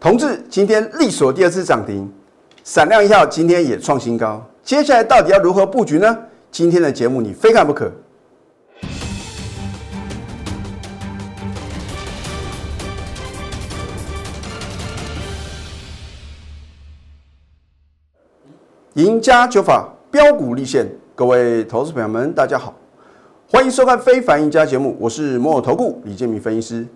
同志今天力所第二次涨停，闪亮一号今天也创新高，接下来到底要如何布局呢？今天的节目你非看不可。赢家九法标股立现，各位投资朋友们，大家好，欢迎收看《非凡赢家》节目，我是摩尔投顾李建明分析师。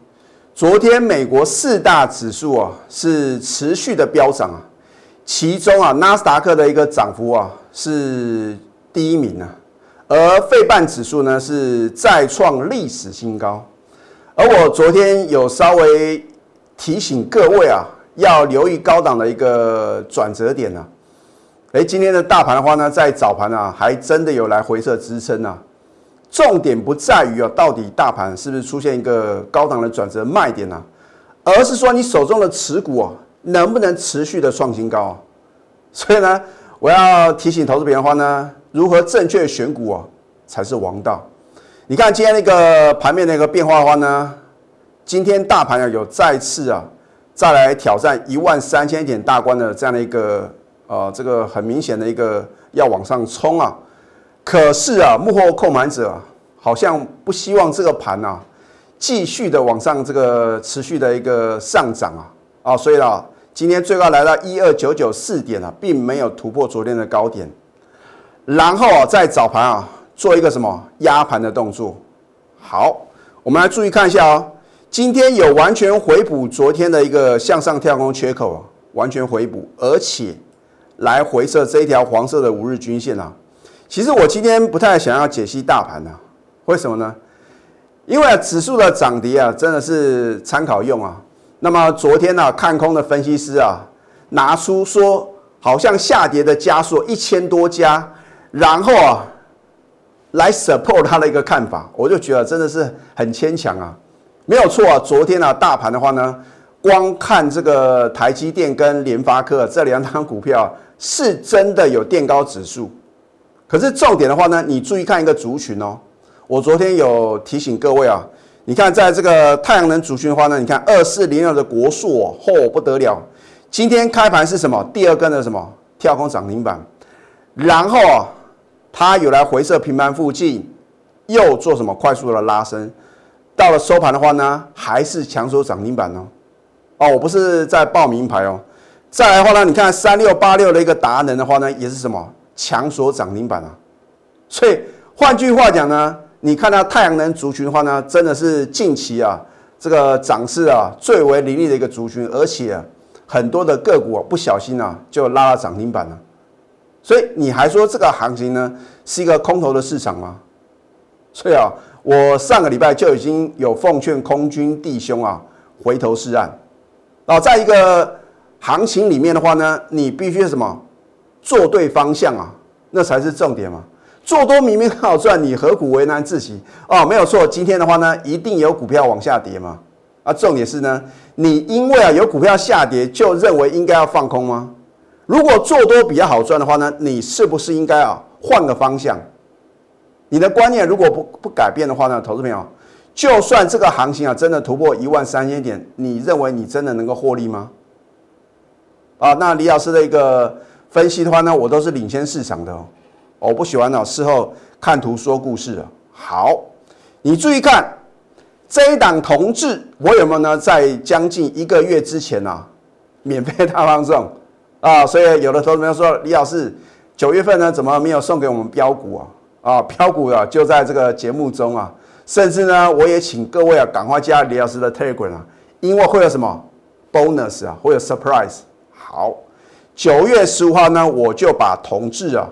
昨天美国四大指数啊是持续的飙涨啊，其中啊纳斯达克的一个涨幅啊是第一名啊，而费半指数呢是再创历史新高。而我昨天有稍微提醒各位啊，要留意高档的一个转折点呢。哎，今天的大盘的话呢，在早盘啊，还真的有来回撤支撑啊。重点不在于啊，到底大盘是不是出现一个高档的转折卖点呢？而是说你手中的持股啊，能不能持续的创新高啊？所以呢，我要提醒投资朋友的话呢，如何正确选股啊，才是王道。你看今天那个盘面那个变化的话呢，今天大盘啊有再次啊，再来挑战一万三千点大关的这样的一个。呃，这个很明显的一个要往上冲啊，可是啊，幕后控盘者好像不希望这个盘啊继续的往上这个持续的一个上涨啊啊，所以啊，今天最高来到一二九九四点啊，并没有突破昨天的高点，然后啊，在早盘啊做一个什么压盘的动作。好，我们来注意看一下哦，今天有完全回补昨天的一个向上跳空缺口啊，完全回补，而且。来回测这一条黄色的五日均线啊，其实我今天不太想要解析大盘啊，为什么呢？因为指数的涨跌啊，真的是参考用啊。那么昨天呢，看空的分析师啊，拿出说好像下跌的加速一千多家，然后啊，来 support 他的一个看法，我就觉得真的是很牵强啊。没有错啊，昨天呢，大盘的话呢，光看这个台积电跟联发科这两档股票。是真的有垫高指数，可是重点的话呢，你注意看一个族群哦。我昨天有提醒各位啊，你看在这个太阳能族群的话呢，你看二四零二的国硕哦，嚯不得了，今天开盘是什么？第二根的什么跳空涨停板，然后啊，它有来回撤平盘附近，又做什么快速的拉升，到了收盘的话呢，还是强手涨停板哦。哦，我不是在报名牌哦。再来的话呢，你看三六八六的一个达能的话呢，也是什么强锁涨停板啊？所以换句话讲呢，你看到太阳能族群的话呢，真的是近期啊这个涨势啊最为凌厉的一个族群，而且很多的个股不小心啊就拉了涨停板了。所以你还说这个行情呢是一个空头的市场吗？所以啊，我上个礼拜就已经有奉劝空军弟兄啊回头是岸啊，在一个。行情里面的话呢，你必须什么做对方向啊，那才是重点嘛。做多明明很好赚，你何苦为难自己哦？没有错，今天的话呢，一定有股票往下跌嘛。啊，重点是呢，你因为啊有股票下跌，就认为应该要放空吗？如果做多比较好赚的话呢，你是不是应该啊换个方向？你的观念如果不不改变的话呢，投资朋友，就算这个行情啊真的突破一万三千点，你认为你真的能够获利吗？啊，那李老师的一个分析的话呢，我都是领先市场的哦。我不喜欢呢，事后看图说故事啊。好，你注意看这一档同志，我有没有呢？在将近一个月之前呢，免费大放送啊。所以有的投资友说，李老师九月份呢，怎么没有送给我们标股啊？啊，标股啊，就在这个节目中啊。甚至呢，我也请各位啊，赶快加李老师的 Telegram 啊，因为会有什么 bonus 啊，会有 surprise。好，九月十五号呢，我就把同志啊，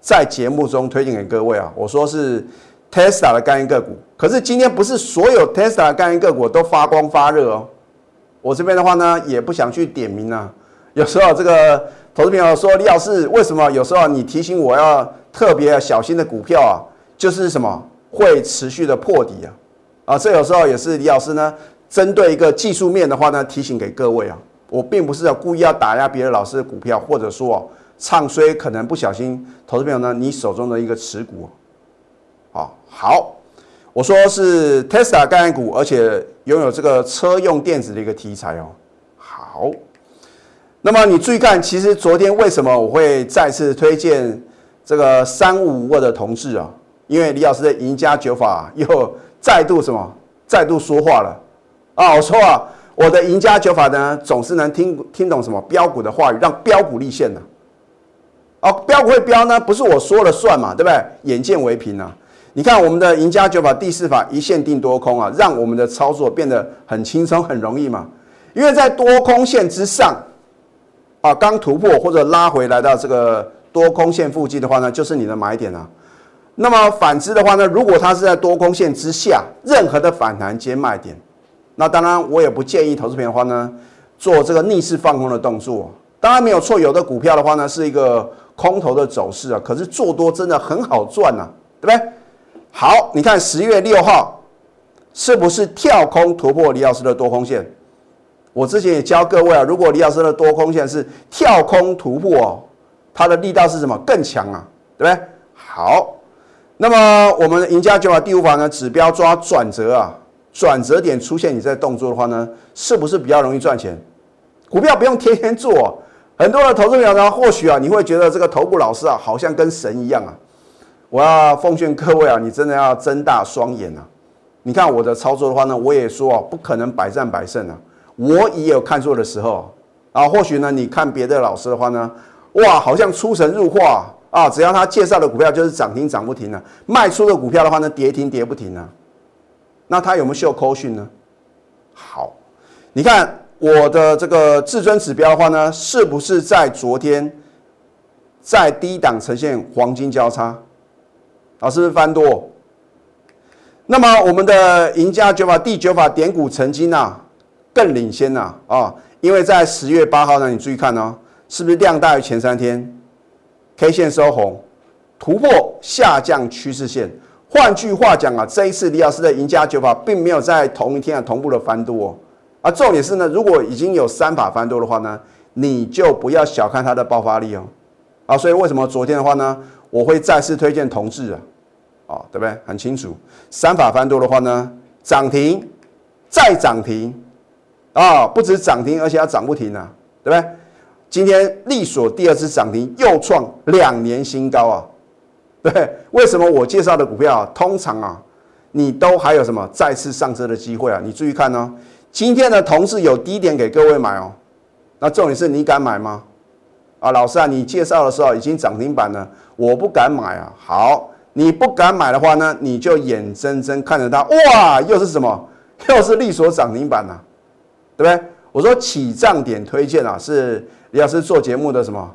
在节目中推荐给各位啊。我说是 Tesla 的概念个股，可是今天不是所有 Tesla 的概念个股都发光发热哦。我这边的话呢，也不想去点名啊。有时候这个投资朋友说李老师，为什么有时候你提醒我要特别小心的股票啊，就是什么会持续的破底啊？啊，这有时候也是李老师呢，针对一个技术面的话呢，提醒给各位啊。我并不是要故意要打压别的老师的股票，或者说唱衰可能不小心投资朋友呢，你手中的一个持股，啊，好，我说是 Tesla 概念股，而且拥有这个车用电子的一个题材哦。好，那么你注意看，其实昨天为什么我会再次推荐这个三五五二的同志啊？因为李老师的赢家九法又再度什么？再度说话了啊！我说啊，我的赢家九法呢，总是能听听懂什么标股的话语，让标股立现的。哦，标股会标呢，不是我说了算嘛，对不对？眼见为凭啊！你看我们的赢家九法第四法一线定多空啊，让我们的操作变得很轻松、很容易嘛。因为在多空线之上啊，刚突破或者拉回来到这个多空线附近的话呢，就是你的买点啊。那么反之的话呢，如果它是在多空线之下，任何的反弹皆卖点。那当然，我也不建议投资朋友的话呢，做这个逆势放空的动作。当然没有错，有的股票的话呢，是一个空头的走势啊，可是做多真的很好赚呐，对不对？好，你看十月六号是不是跳空突破李老师的多空线？我之前也教各位啊，如果李老师的多空线是跳空突破哦，它的力道是什么？更强啊，对不对？好。那么我们赢家九法第五法呢？指标抓转折啊，转折点出现，你在动作的话呢，是不是比较容易赚钱？股票不用天天做，很多的投资者呢，或许啊，你会觉得这个头部老师啊，好像跟神一样啊。我要奉劝各位啊，你真的要睁大双眼啊！你看我的操作的话呢，我也说啊，不可能百战百胜啊，我也有看错的时候啊。或许呢，你看别的老师的话呢，哇，好像出神入化。啊，只要他介绍的股票就是涨停涨不停啊，卖出的股票的话呢，跌停跌不停啊。那他有没有秀扣讯呢？好，你看我的这个至尊指标的话呢，是不是在昨天在低档呈现黄金交叉？啊，是不是翻多？那么我们的赢家九法第九法点股曾经啊更领先呐啊，因为在十月八号呢，你注意看哦，是不是量大于前三天？K 线收红，突破下降趋势线。换句话讲啊，这一次李老师的赢家九法并没有在同一天啊同步的翻多哦。而重点是呢，如果已经有三法翻多的话呢，你就不要小看它的爆发力哦。啊，所以为什么昨天的话呢，我会再次推荐同志啊？啊，对不对？很清楚，三法翻多的话呢，涨停再涨停啊，不止涨停，而且要涨不停啊，对不对？今天利索第二次涨停，又创两年新高啊！对，为什么我介绍的股票啊，通常啊，你都还有什么再次上车的机会啊？你注意看哦，今天的同事有低点给各位买哦，那重点是你敢买吗？啊，老师啊，你介绍的时候已经涨停板了，我不敢买啊。好，你不敢买的话呢，你就眼睁睁看着它，哇，又是什么？又是利索涨停板啊，对不对？我说起涨点推荐啊，是。李老师做节目的什么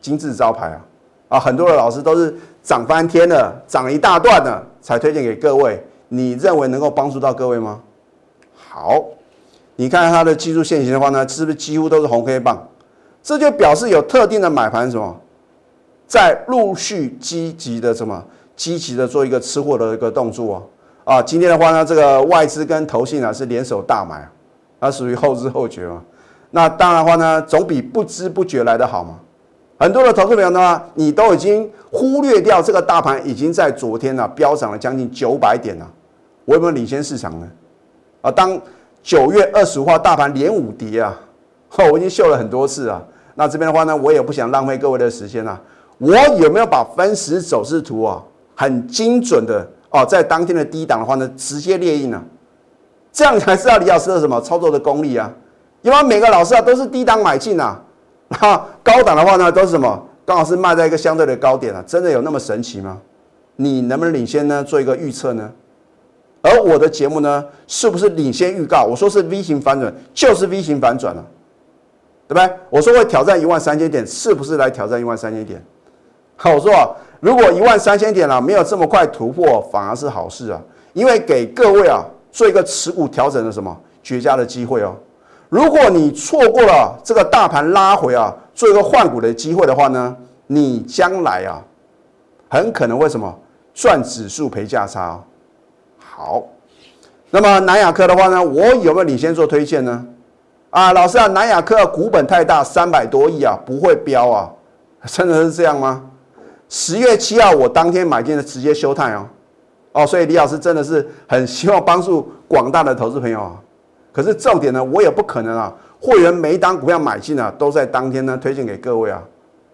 金字招牌啊啊，很多的老师都是涨翻天了，涨一大段了才推荐给各位。你认为能够帮助到各位吗？好，你看它的技术线型的话呢，是不是几乎都是红黑棒？这就表示有特定的买盘什么，在陆续积极的什么积极的做一个吃货的一个动作啊。啊今天的话呢，这个外资跟投信啊是联手大买，它属于后知后觉嘛。那当然话呢，总比不知不觉来的好嘛。很多的投资朋友呢，你都已经忽略掉这个大盘已经在昨天呢飙涨了将近九百点了，我有没有领先市场呢？啊，当九月二十五号大盘连五跌啊，我已经秀了很多次啊。那这边的话呢，我也不想浪费各位的时间啊。我有没有把分时走势图啊，很精准的哦，在当天的低档的话呢，直接列印呢？这样才知道李老师的什么操作的功力啊？因为每个老师啊都是低档买进啊，哈，高档的话呢都是什么？刚好是卖在一个相对的高点啊，真的有那么神奇吗？你能不能领先呢？做一个预测呢？而我的节目呢，是不是领先预告？我说是 V 型反转，就是 V 型反转了，对不对？我说会挑战一万三千点，是不是来挑战一万三千点？好，我说，如果一万三千点啊没有这么快突破，反而是好事啊，因为给各位啊做一个持股调整的什么绝佳的机会哦。如果你错过了这个大盘拉回啊，做一个换股的机会的话呢，你将来啊，很可能为什么赚指数赔价差哦？好，那么南亚科的话呢，我有没有领先做推荐呢？啊，老师啊，南亚科股本太大，三百多亿啊，不会飙啊，真的是这样吗？十月七号我当天买进的直接休泰哦，哦，所以李老师真的是很希望帮助广大的投资朋友啊。可是重点呢，我也不可能啊，会员每一档股票买进啊，都在当天呢推荐给各位啊，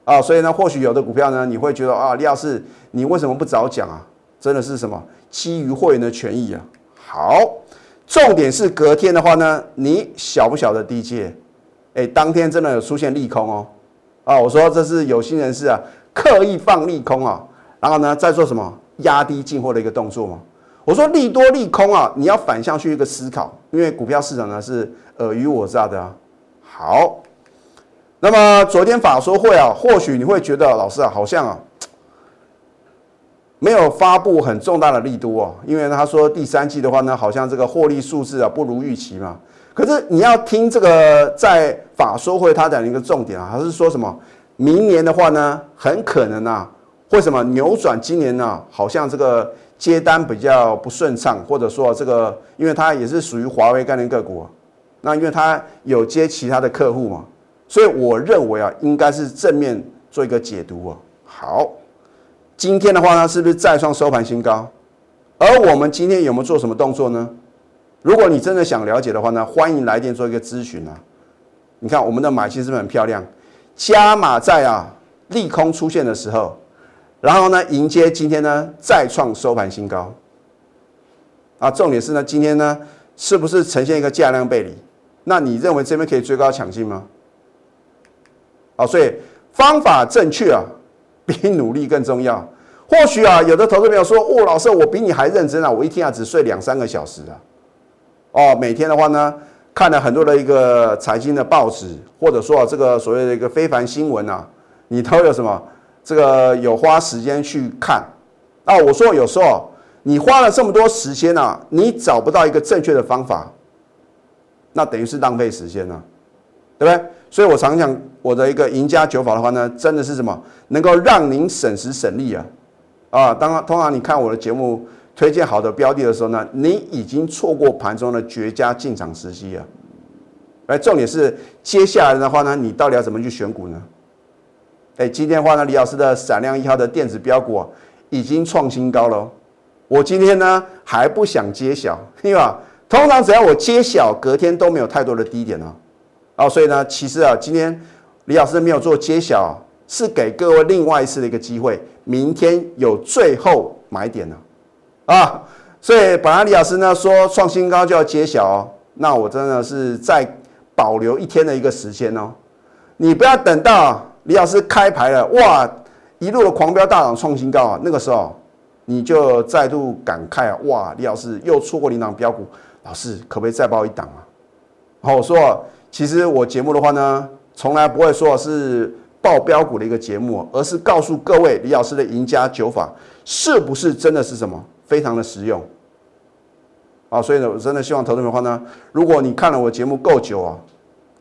啊，所以呢，或许有的股票呢，你会觉得啊，李老师，你为什么不早讲啊？真的是什么基于会员的权益啊？好，重点是隔天的话呢，你晓不晓得低阶？哎，当天真的有出现利空哦，啊，我说这是有心人士啊，刻意放利空啊，然后呢，在做什么压低进货的一个动作嘛？我说利多利空啊，你要反向去一个思考，因为股票市场呢是尔虞我诈的啊。好，那么昨天法说会啊，或许你会觉得老师啊，好像啊。没有发布很重大的力度哦，因为他说第三季的话呢，好像这个获利数字啊不如预期嘛。可是你要听这个在法说会他讲一个重点啊，他是说什么？明年的话呢，很可能啊，会什么扭转今年呢？好像这个接单比较不顺畅，或者说这个，因为它也是属于华为概念个股，那因为它有接其他的客户嘛，所以我认为啊，应该是正面做一个解读啊。好。今天的话呢，是不是再创收盘新高？而我们今天有没有做什么动作呢？如果你真的想了解的话呢，欢迎来电做一个咨询啊。你看我们的买气是不是很漂亮？加码在啊利空出现的时候，然后呢迎接今天呢再创收盘新高。啊，重点是呢今天呢是不是呈现一个价量背离？那你认为这边可以追高抢进吗？啊，所以方法正确啊。比努力更重要。或许啊，有的投资朋友说：“哦，老师，我比你还认真啊！我一天啊只睡两三个小时啊。”哦，每天的话呢，看了很多的一个财经的报纸，或者说这个所谓的一个非凡新闻啊，你都有什么？这个有花时间去看啊？我说有时候你花了这么多时间啊，你找不到一个正确的方法，那等于是浪费时间了，对不对？所以我常讲。我的一个赢家九法的话呢，真的是什么能够让您省时省力啊啊！当然，通常你看我的节目推荐好的标的的时候呢，你已经错过盘中的绝佳进场时机啊！哎，重点是接下来的话呢，你到底要怎么去选股呢？哎，今天的话呢，李老师的闪亮一号的电子标股已经创新高了。我今天呢还不想揭晓，因为啊？通常只要我揭晓，隔天都没有太多的低点啊。哦，所以呢，其实啊，今天。李老师没有做揭晓，是给各位另外一次的一个机会。明天有最后买点呢啊！所以本来李老师呢说创新高就要揭晓哦，那我真的是再保留一天的一个时间哦。你不要等到李老师开牌了，哇，一路的狂飙大涨创新高啊，那个时候你就再度感慨啊，哇，李老师又错过领涨标股，老师可不可以再报一档啊？好，我说其实我节目的话呢。从来不会说是报标股的一个节目，而是告诉各位李老师的赢家九法是不是真的是什么非常的实用啊？所以呢，我真的希望投资的话呢，如果你看了我节目够久啊，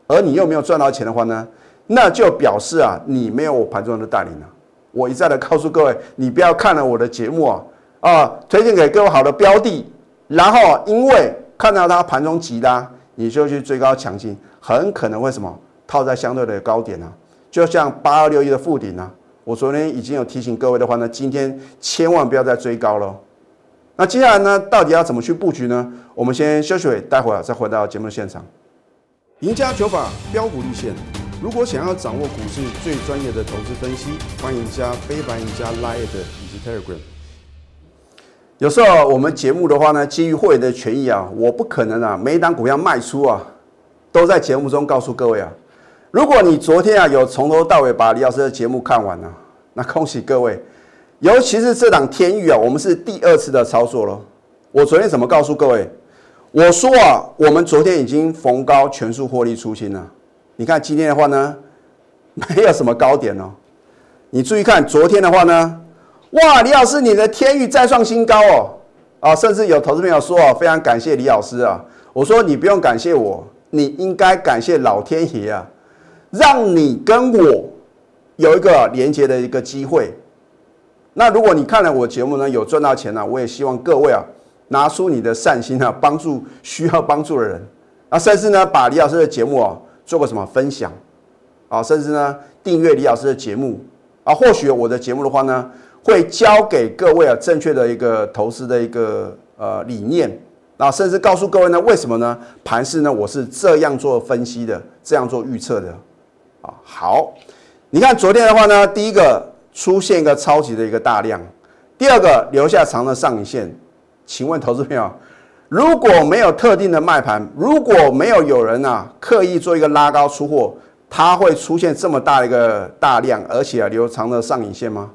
而你又没有赚到钱的话呢，那就表示啊，你没有我盘中的带领了。我一再的告诉各位，你不要看了我的节目啊啊，推荐给各位好的标的，然后因为看到它盘中急拉，你就去追高抢进，很可能会什么？套在相对的高点呢，就像八二六一的附顶呢，我昨天已经有提醒各位的话呢，今天千万不要再追高了。那接下来呢，到底要怎么去布局呢？我们先休息会，待会儿再回到节目的现场。赢家九法标股立线，如果想要掌握股市最专业的投资分析，欢迎加非凡、赢家 Line 以及 Telegram。有时候我们节目的话呢，基于会员的权益啊，我不可能啊，每一档股票卖出啊，都在节目中告诉各位啊。如果你昨天啊有从头到尾把李老师的节目看完了，那恭喜各位，尤其是这档天域啊，我们是第二次的操作了。我昨天怎么告诉各位？我说啊，我们昨天已经逢高全数获利出清了。你看今天的话呢，没有什么高点哦。你注意看昨天的话呢，哇，李老师你的天域再创新高哦，啊，甚至有投资朋友说啊，非常感谢李老师啊。我说你不用感谢我，你应该感谢老天爷啊。让你跟我有一个连接的一个机会。那如果你看了我节目呢，有赚到钱呢，我也希望各位啊，拿出你的善心啊，帮助需要帮助的人。啊，甚至呢，把李老师的节目啊做个什么分享啊，甚至呢订阅李老师的节目啊，或许我的节目的话呢，会教给各位啊正确的一个投资的一个呃理念。那甚至告诉各位呢，为什么呢？盘势呢，我是这样做分析的，这样做预测的。啊，好，你看昨天的话呢，第一个出现一个超级的一个大量，第二个留下长的上影线。请问投资朋友，如果没有特定的卖盘，如果没有有人啊刻意做一个拉高出货，它会出现这么大一个大量，而且啊留长的上影线吗？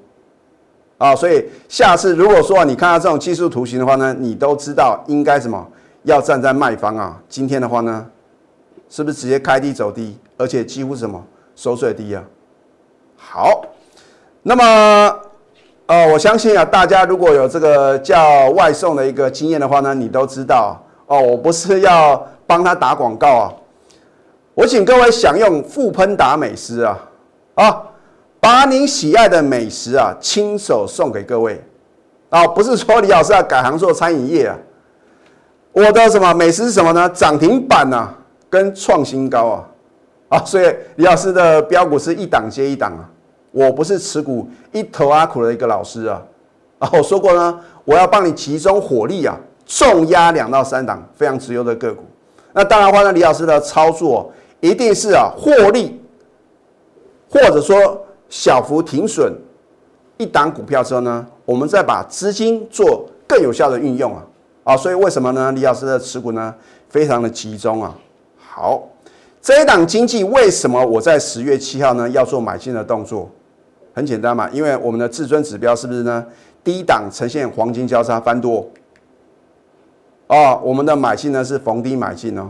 啊，所以下次如果说你看到这种技术图形的话呢，你都知道应该什么要站在卖方啊。今天的话呢，是不是直接开低走低，而且几乎什么收最低啊？好，那么呃，我相信啊，大家如果有这个叫外送的一个经验的话呢，你都知道哦。我不是要帮他打广告啊，我请各位享用富喷达美食啊啊。把你喜爱的美食啊，亲手送给各位啊！不是说李老师要改行做餐饮业啊，我的什么美食是什么呢？涨停板啊，跟创新高啊啊！所以李老师的标股是一档接一档啊，我不是持股一头阿苦的一个老师啊啊！我说过呢，我要帮你集中火力啊，重压两到三档非常值优的个股。那当然话呢，李老师的操作一定是啊获利，或者说。小幅停损一档股票之后呢，我们再把资金做更有效的运用啊啊，所以为什么呢？李老师的持股呢非常的集中啊。好，这一档经济为什么我在十月七号呢要做买进的动作？很简单嘛，因为我们的至尊指标是不是呢？低档呈现黄金交叉翻多啊，我们的买进呢是逢低买进哦。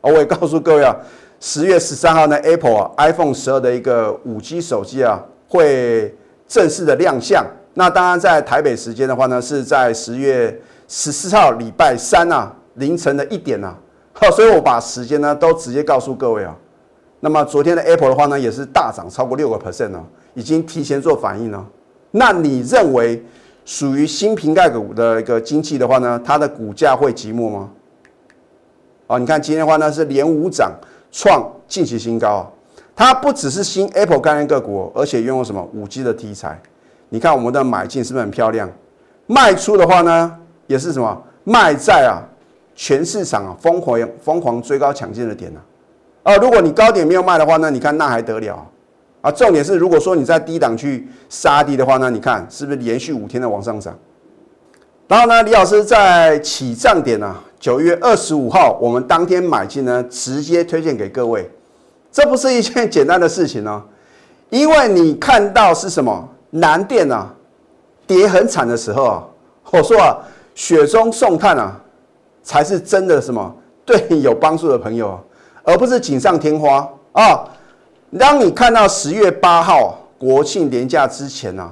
我也告诉各位啊。十月十三号呢，Apple，iPhone 十二的一个五 G 手机啊，会正式的亮相。那当然，在台北时间的话呢，是在十月十四号礼拜三啊，凌晨的一点呐。好，所以我把时间呢都直接告诉各位啊。那么昨天的 Apple 的话呢，也是大涨超过六个 percent 哦，已经提前做反应了。那你认为属于新瓶盖股的一个经济的话呢，它的股价会寂寞吗？啊，你看今天的话呢，是连五涨。创近期新高啊！它不只是新 Apple 概念个股，而且拥有什么五 G 的题材？你看我们的买进是不是很漂亮？卖出的话呢，也是什么卖在啊全市场啊疯狂疯狂追高抢进的点呢？啊，啊如果你高点没有卖的话那，你看那还得了啊？重点是如果说你在低档去杀低的话那，你看是不是连续五天的往上涨？然后呢，李老师在起涨点呢？九月二十五号，我们当天买进呢，直接推荐给各位，这不是一件简单的事情哦，因为你看到是什么南电啊跌很惨的时候啊，我说啊，雪中送炭啊，才是真的什么对你有帮助的朋友，而不是锦上添花啊。当你看到十月八号国庆年假之前呢，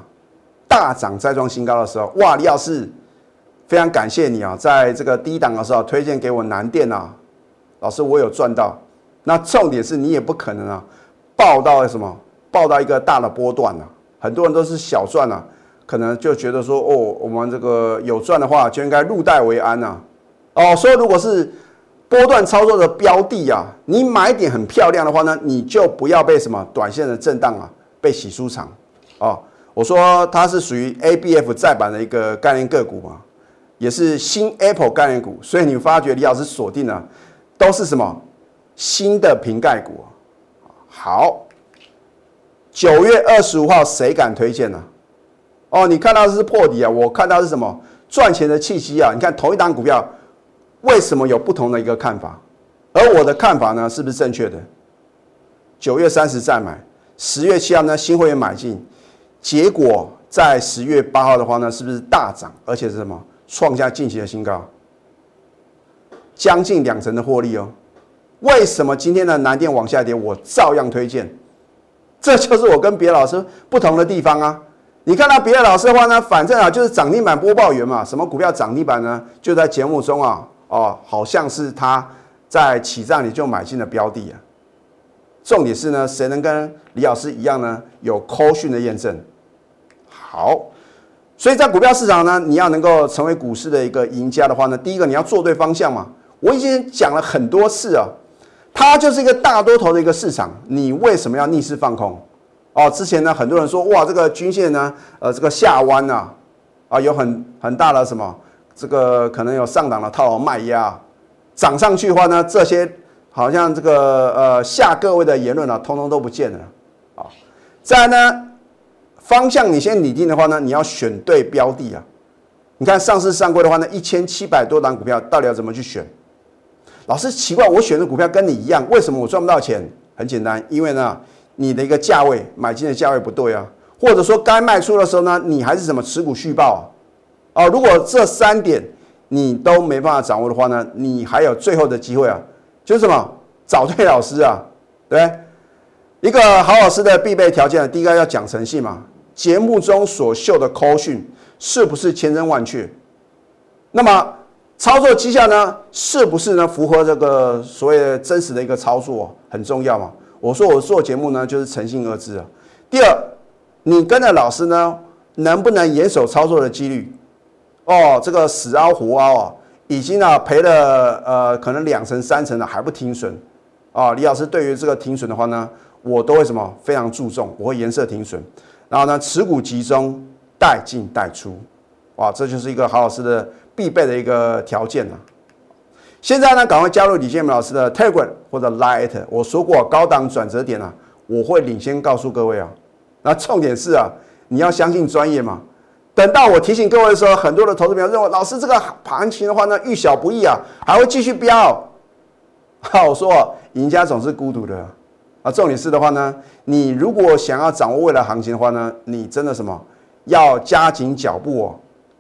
大涨再创新高的时候，哇，李老师。非常感谢你啊，在这个低档的时候推荐给我南电啊，老师我有赚到。那重点是你也不可能啊，报到什么，报到一个大的波段啊。很多人都是小赚啊，可能就觉得说哦，我们这个有赚的话就应该入袋为安呐。哦，所以如果是波段操作的标的啊，你买点很漂亮的话呢，你就不要被什么短线的震荡啊，被洗出场哦。我说它是属于 ABF 再版的一个概念个股嘛。也是新 Apple 概念股，所以你发觉李老师锁定了都是什么新的瓶盖股？好，九月二十五号谁敢推荐呢？哦，你看到是破底啊，我看到是什么赚钱的契机啊？你看同一档股票为什么有不同的一个看法？而我的看法呢，是不是正确的？九月三十再买，十月七号呢新会员买进，结果在十月八号的话呢，是不是大涨？而且是什么？创下近期的新高，将近两成的获利哦。为什么今天的南电往下跌，我照样推荐？这就是我跟别的老师不同的地方啊。你看到别的老师的话呢，反正啊就是涨停板播报员嘛，什么股票涨停板呢？就在节目中啊，哦，好像是他在起涨你就买进的标的啊。重点是呢，谁能跟李老师一样呢？有扣讯的验证，好。所以在股票市场呢，你要能够成为股市的一个赢家的话呢，第一个你要做对方向嘛。我已经讲了很多次啊，它就是一个大多头的一个市场，你为什么要逆势放空？哦，之前呢很多人说哇，这个均线呢，呃，这个下弯呐，啊，有很很大的什么这个可能有上档的套牢卖压，涨上去的话呢，这些好像这个呃下各位的言论啊，通通都不见了啊。再呢，方向你先拟定的话呢，你要选对标的啊。你看上市上柜的话呢，一千七百多档股票，到底要怎么去选？老师奇怪，我选的股票跟你一样，为什么我赚不到钱？很简单，因为呢，你的一个价位买进的价位不对啊，或者说该卖出的时候呢，你还是什么持股续报？哦，如果这三点你都没办法掌握的话呢，你还有最后的机会啊，就是什么？找对老师啊，对一个好老师的必备条件，第一个要讲诚信嘛，节目中所秀的扣讯。是不是千真万确？那么操作绩效呢？是不是呢？符合这个所谓真实的一个操作很重要嘛？我说我做节目呢，就是诚信二字啊。第二，你跟着老师呢，能不能严守操作的几率？哦，这个死凹活凹啊，已经啊赔了呃可能两成三成了还不停损啊。李老师对于这个停损的话呢，我都会什么非常注重，我会颜色停损，然后呢持股集中。带进带出，哇，这就是一个好老师的必备的一个条件啊！现在呢，赶快加入李建明老师的 Telegram 或者 Line。我说过，高档转折点啊，我会领先告诉各位啊。那重点是啊，你要相信专业嘛。等到我提醒各位的时候，很多的投资朋友认为，老师这个行情的话呢，遇小不易啊，还会继续飙。好，我说，赢家总是孤独的啊。重点是的话呢，你如果想要掌握未来行情的话呢，你真的什么？要加紧脚步哦，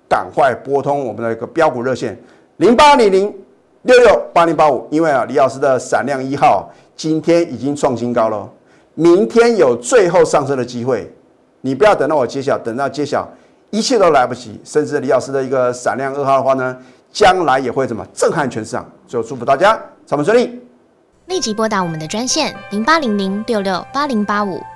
赶快拨通我们的一个标股热线零八零零六六八零八五，因为啊，李老师的闪亮一号今天已经创新高了，明天有最后上升的机会，你不要等到我揭晓，等到揭晓一切都来不及，甚至李老师的一个闪亮二号的话呢，将来也会怎么震撼全市场。最后祝福大家上班顺利，立即拨打我们的专线零八零零六六八零八五。